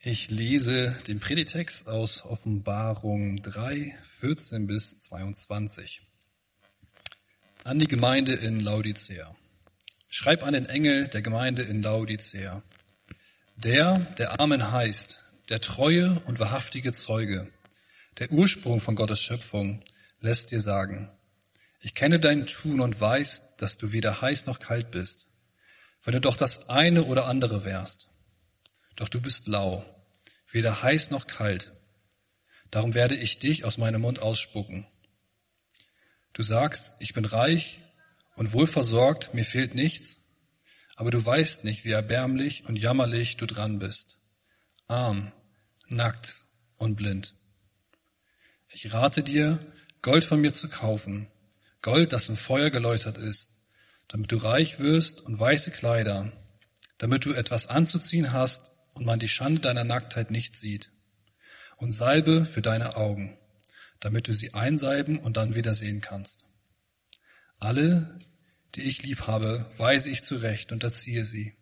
Ich lese den Predigtext aus Offenbarung 3, 14 bis 22. An die Gemeinde in Laodicea. Schreib an den Engel der Gemeinde in Laodicea. Der, der Amen heißt, der treue und wahrhaftige Zeuge, der Ursprung von Gottes Schöpfung, lässt dir sagen, ich kenne dein Tun und weiß, dass du weder heiß noch kalt bist. Wenn du doch das eine oder andere wärst. Doch du bist lau, weder heiß noch kalt. Darum werde ich dich aus meinem Mund ausspucken. Du sagst, ich bin reich und wohlversorgt, mir fehlt nichts, aber du weißt nicht, wie erbärmlich und jammerlich du dran bist. Arm, nackt und blind. Ich rate dir, Gold von mir zu kaufen, Gold, das im Feuer geläutert ist, damit du reich wirst und weiße Kleider, damit du etwas anzuziehen hast und man die Schande deiner Nacktheit nicht sieht, und Salbe für deine Augen, damit du sie einsalben und dann wieder sehen kannst. Alle, die ich lieb habe, weise ich zurecht und erziehe sie.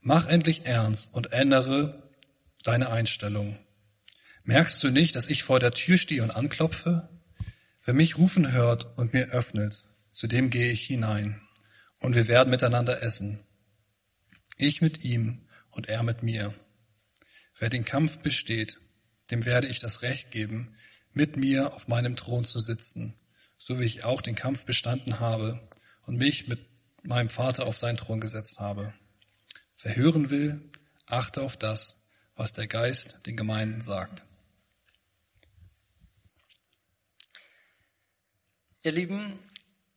Mach endlich ernst und ändere deine Einstellung. Merkst du nicht, dass ich vor der Tür stehe und anklopfe? Wer mich rufen hört und mir öffnet, zu dem gehe ich hinein, und wir werden miteinander essen. Ich mit ihm und er mit mir. Wer den Kampf besteht, dem werde ich das Recht geben, mit mir auf meinem Thron zu sitzen, so wie ich auch den Kampf bestanden habe und mich mit meinem Vater auf seinen Thron gesetzt habe. Wer hören will, achte auf das, was der Geist den Gemeinden sagt. Ihr Lieben,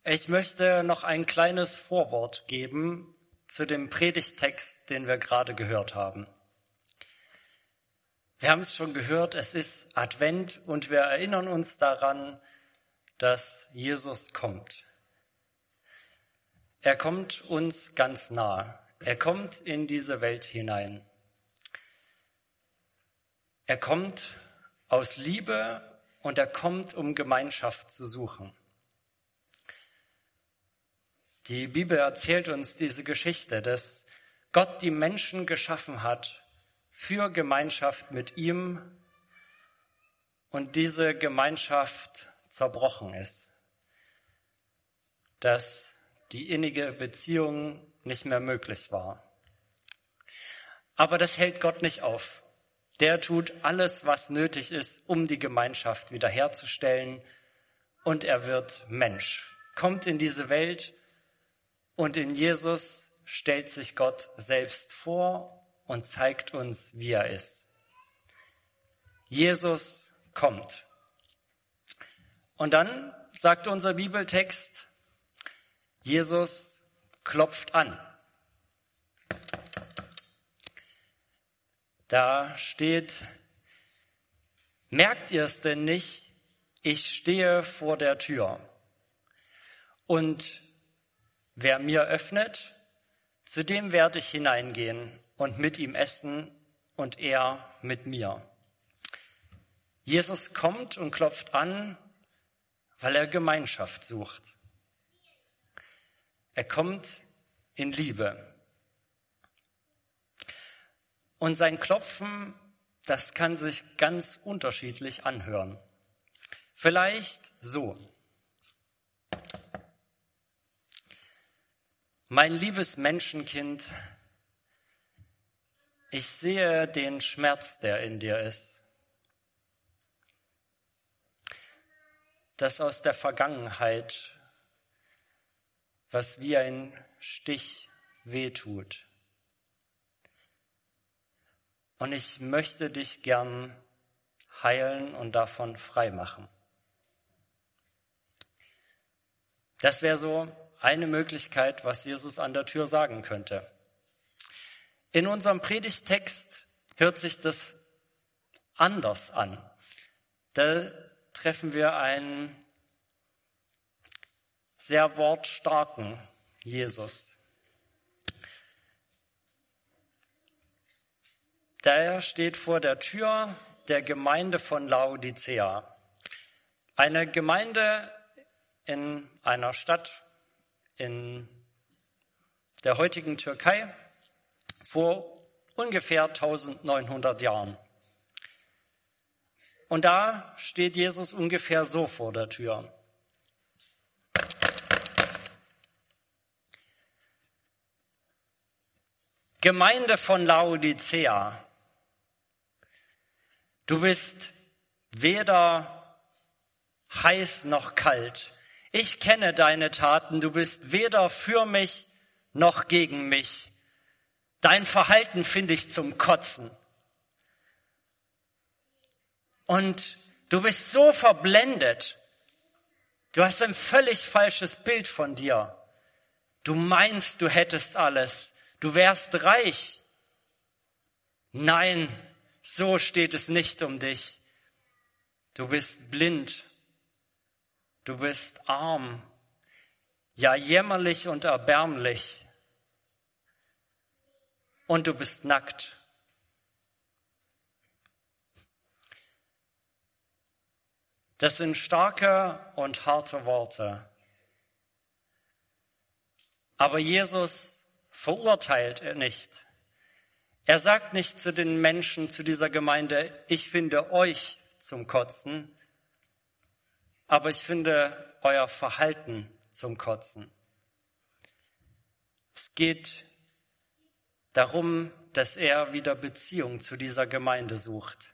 ich möchte noch ein kleines Vorwort geben zu dem Predigtext, den wir gerade gehört haben. Wir haben es schon gehört, es ist Advent und wir erinnern uns daran, dass Jesus kommt. Er kommt uns ganz nah. Er kommt in diese Welt hinein. Er kommt aus Liebe und er kommt, um Gemeinschaft zu suchen. Die Bibel erzählt uns diese Geschichte, dass Gott die Menschen geschaffen hat für Gemeinschaft mit ihm und diese Gemeinschaft zerbrochen ist. Dass die innige Beziehung nicht mehr möglich war. Aber das hält Gott nicht auf. Der tut alles, was nötig ist, um die Gemeinschaft wiederherzustellen. Und er wird Mensch, kommt in diese Welt und in Jesus stellt sich Gott selbst vor und zeigt uns, wie er ist. Jesus kommt. Und dann sagt unser Bibeltext, Jesus klopft an. Da steht, merkt ihr es denn nicht? Ich stehe vor der Tür. Und Wer mir öffnet, zu dem werde ich hineingehen und mit ihm essen und er mit mir. Jesus kommt und klopft an, weil er Gemeinschaft sucht. Er kommt in Liebe. Und sein Klopfen, das kann sich ganz unterschiedlich anhören. Vielleicht so. Mein liebes Menschenkind, ich sehe den Schmerz, der in dir ist. Das aus der Vergangenheit, was wie ein Stich wehtut. Und ich möchte dich gern heilen und davon frei machen. Das wäre so eine Möglichkeit, was Jesus an der Tür sagen könnte. In unserem Predigtext hört sich das anders an. Da treffen wir einen sehr wortstarken Jesus. Der steht vor der Tür der Gemeinde von Laodicea. Eine Gemeinde in einer Stadt in der heutigen Türkei vor ungefähr 1900 Jahren. Und da steht Jesus ungefähr so vor der Tür. Gemeinde von Laodicea, du bist weder heiß noch kalt. Ich kenne deine Taten, du bist weder für mich noch gegen mich. Dein Verhalten finde ich zum Kotzen. Und du bist so verblendet. Du hast ein völlig falsches Bild von dir. Du meinst, du hättest alles. Du wärst reich. Nein, so steht es nicht um dich. Du bist blind. Du bist arm. Ja, jämmerlich und erbärmlich. Und du bist nackt. Das sind starke und harte Worte. Aber Jesus verurteilt er nicht. Er sagt nicht zu den Menschen, zu dieser Gemeinde, ich finde euch zum Kotzen, aber ich finde euer Verhalten zum Kotzen. Es geht darum, dass er wieder Beziehung zu dieser Gemeinde sucht.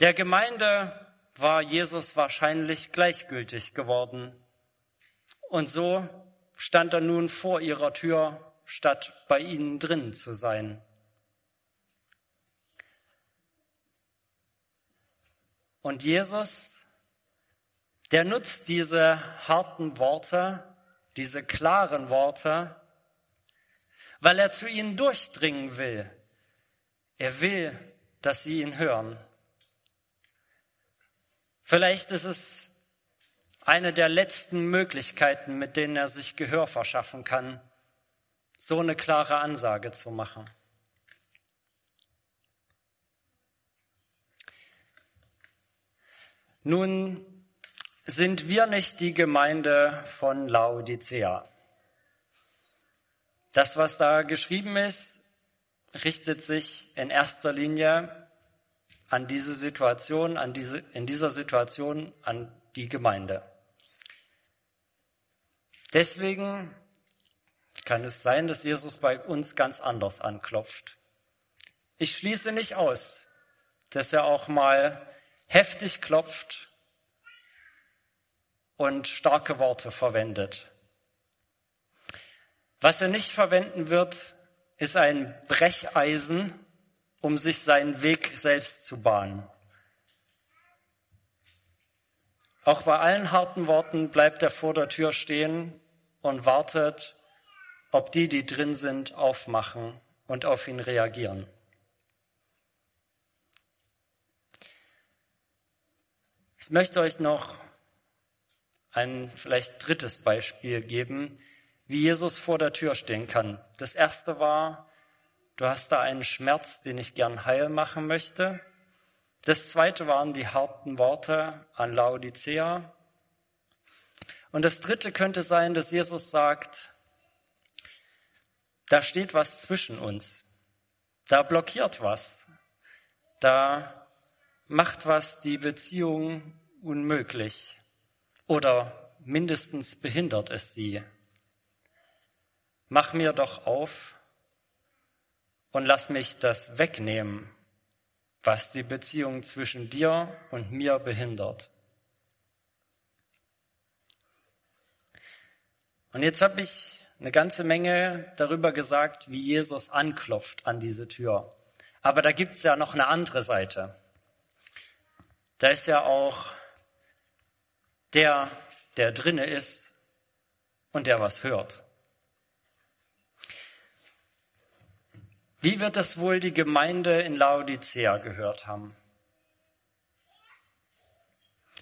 Der Gemeinde war Jesus wahrscheinlich gleichgültig geworden. Und so stand er nun vor ihrer Tür statt bei ihnen drin zu sein. Und Jesus, der nutzt diese harten Worte, diese klaren Worte, weil er zu ihnen durchdringen will. Er will, dass sie ihn hören. Vielleicht ist es eine der letzten Möglichkeiten, mit denen er sich Gehör verschaffen kann, so eine klare Ansage zu machen. Nun sind wir nicht die Gemeinde von Laodicea. Das, was da geschrieben ist, richtet sich in erster Linie an diese Situation, an diese, in dieser Situation an die Gemeinde. Deswegen kann es sein, dass Jesus bei uns ganz anders anklopft. Ich schließe nicht aus, dass er auch mal heftig klopft und starke Worte verwendet. Was er nicht verwenden wird, ist ein Brecheisen, um sich seinen Weg selbst zu bahnen. Auch bei allen harten Worten bleibt er vor der Tür stehen und wartet, ob die, die drin sind, aufmachen und auf ihn reagieren. Ich möchte euch noch ein vielleicht drittes Beispiel geben, wie Jesus vor der Tür stehen kann. Das erste war, du hast da einen Schmerz, den ich gern heil machen möchte. Das zweite waren die harten Worte an Laodicea. Und das dritte könnte sein, dass Jesus sagt, da steht was zwischen uns. Da blockiert was. Da macht was die Beziehung unmöglich. Oder mindestens behindert es sie. Mach mir doch auf und lass mich das wegnehmen, was die Beziehung zwischen dir und mir behindert. Und jetzt habe ich eine ganze Menge darüber gesagt, wie Jesus anklopft an diese Tür. Aber da gibt's ja noch eine andere Seite. Da ist ja auch der, der drinne ist und der was hört. Wie wird das wohl die Gemeinde in Laodicea gehört haben?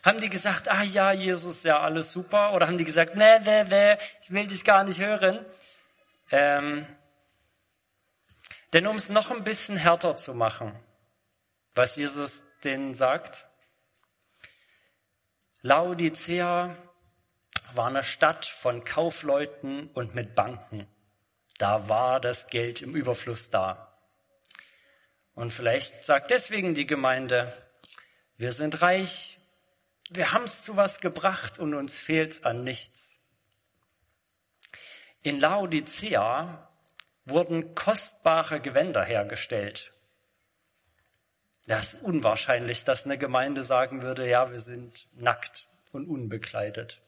Haben die gesagt, ah ja, Jesus, ja, alles super? Oder haben die gesagt, nee, nee, nee, ich will dich gar nicht hören? Ähm, denn um es noch ein bisschen härter zu machen, was Jesus denen sagt, Laodicea war eine Stadt von Kaufleuten und mit Banken. Da war das Geld im Überfluss da. Und vielleicht sagt deswegen die Gemeinde, wir sind reich, wir haben es zu was gebracht und uns fehlt's an nichts. In Laodicea wurden kostbare Gewänder hergestellt. Das ist unwahrscheinlich, dass eine Gemeinde sagen würde, ja, wir sind nackt und unbekleidet.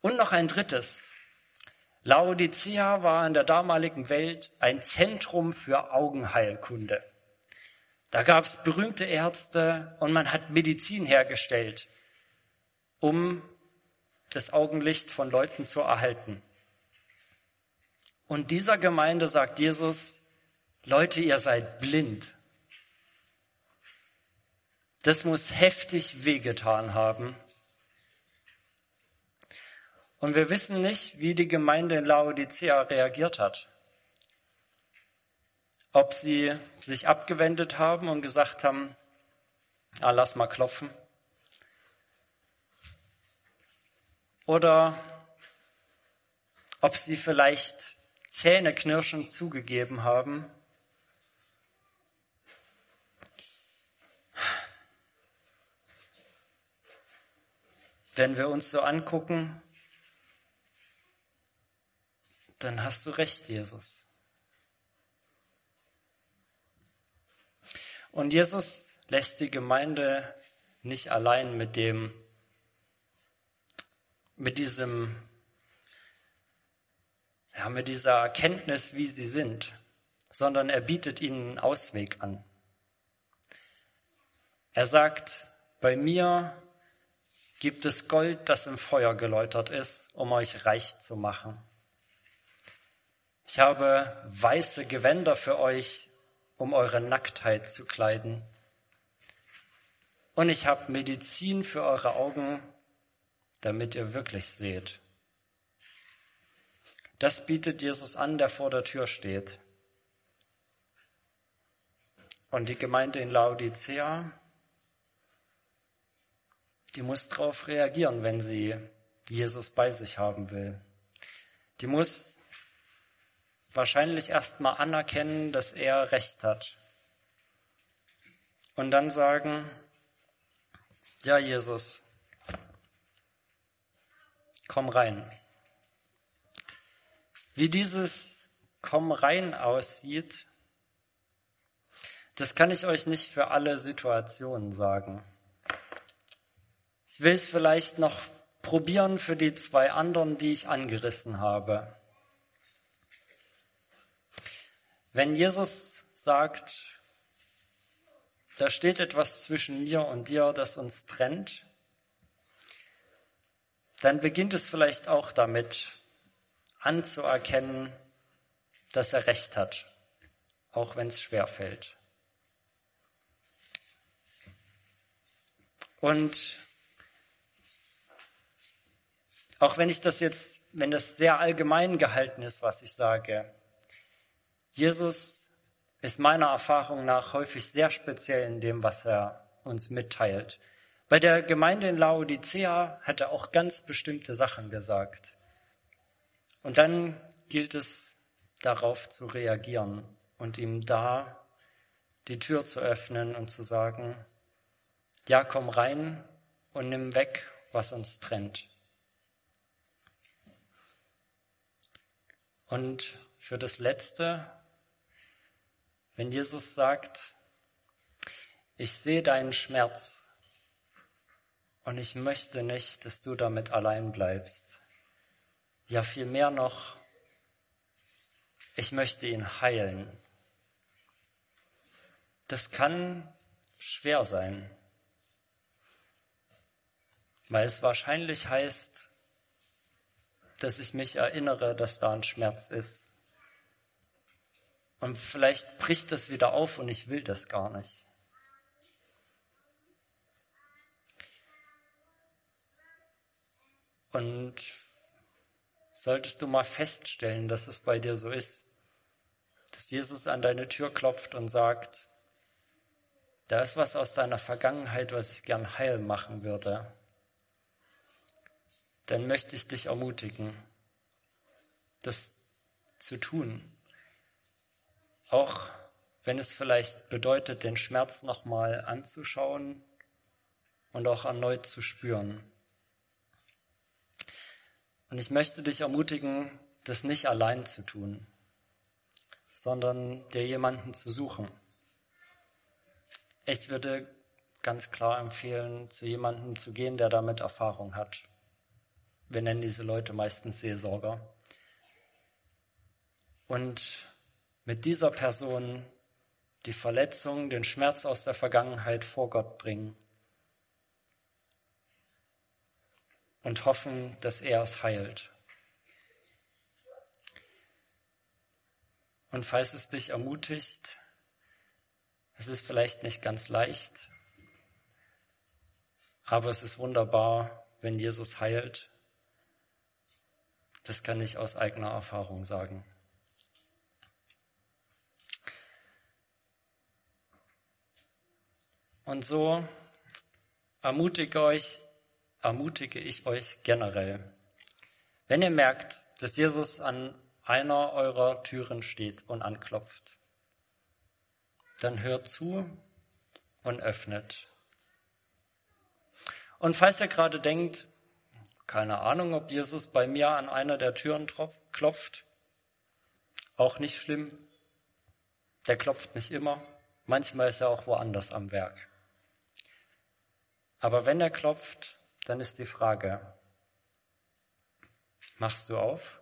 Und noch ein drittes. Laodicea war in der damaligen Welt ein Zentrum für Augenheilkunde. Da gab es berühmte Ärzte und man hat Medizin hergestellt, um das Augenlicht von Leuten zu erhalten. Und dieser Gemeinde sagt Jesus, Leute, ihr seid blind. Das muss heftig wehgetan haben. Und wir wissen nicht, wie die Gemeinde in Laodicea reagiert hat. Ob sie sich abgewendet haben und gesagt haben, ah, lass mal klopfen. Oder ob sie vielleicht zähneknirschend zugegeben haben, wenn wir uns so angucken, dann hast du recht, Jesus. Und Jesus lässt die Gemeinde nicht allein mit dem, mit diesem, ja, mit dieser Erkenntnis, wie sie sind, sondern er bietet ihnen einen Ausweg an. Er sagt, bei mir gibt es Gold, das im Feuer geläutert ist, um euch reich zu machen. Ich habe weiße Gewänder für euch, um eure Nacktheit zu kleiden. Und ich habe Medizin für eure Augen, damit ihr wirklich seht. Das bietet Jesus an, der vor der Tür steht. Und die Gemeinde in Laodicea, die muss darauf reagieren, wenn sie Jesus bei sich haben will. Die muss wahrscheinlich erstmal anerkennen, dass er recht hat. Und dann sagen, ja Jesus, komm rein. Wie dieses Komm rein aussieht, das kann ich euch nicht für alle Situationen sagen. Ich will es vielleicht noch probieren für die zwei anderen, die ich angerissen habe. Wenn Jesus sagt, da steht etwas zwischen mir und dir, das uns trennt, dann beginnt es vielleicht auch damit anzuerkennen, dass er recht hat, auch wenn es schwer fällt. Und auch wenn ich das jetzt, wenn das sehr allgemein gehalten ist, was ich sage, Jesus ist meiner Erfahrung nach häufig sehr speziell in dem, was er uns mitteilt. Bei der Gemeinde in Laodicea hat er auch ganz bestimmte Sachen gesagt. Und dann gilt es darauf zu reagieren und ihm da die Tür zu öffnen und zu sagen, ja, komm rein und nimm weg, was uns trennt. Und für das Letzte wenn Jesus sagt, ich sehe deinen Schmerz und ich möchte nicht, dass du damit allein bleibst. Ja, vielmehr noch, ich möchte ihn heilen. Das kann schwer sein, weil es wahrscheinlich heißt, dass ich mich erinnere, dass da ein Schmerz ist. Und vielleicht bricht das wieder auf und ich will das gar nicht. Und solltest du mal feststellen, dass es bei dir so ist, dass Jesus an deine Tür klopft und sagt, da ist was aus deiner Vergangenheit, was ich gern heil machen würde, dann möchte ich dich ermutigen, das zu tun. Auch wenn es vielleicht bedeutet, den Schmerz nochmal anzuschauen und auch erneut zu spüren. Und ich möchte dich ermutigen, das nicht allein zu tun, sondern dir jemanden zu suchen. Ich würde ganz klar empfehlen, zu jemandem zu gehen, der damit Erfahrung hat. Wir nennen diese Leute meistens Seelsorger. Und mit dieser Person die Verletzung, den Schmerz aus der Vergangenheit vor Gott bringen und hoffen, dass er es heilt. Und falls es dich ermutigt, es ist vielleicht nicht ganz leicht, aber es ist wunderbar, wenn Jesus heilt. Das kann ich aus eigener Erfahrung sagen. Und so ermutige, euch, ermutige ich euch generell. Wenn ihr merkt, dass Jesus an einer eurer Türen steht und anklopft, dann hört zu und öffnet. Und falls ihr gerade denkt, keine Ahnung, ob Jesus bei mir an einer der Türen klopft, auch nicht schlimm. Der klopft nicht immer. Manchmal ist er auch woanders am Werk. Aber wenn er klopft, dann ist die Frage, machst du auf?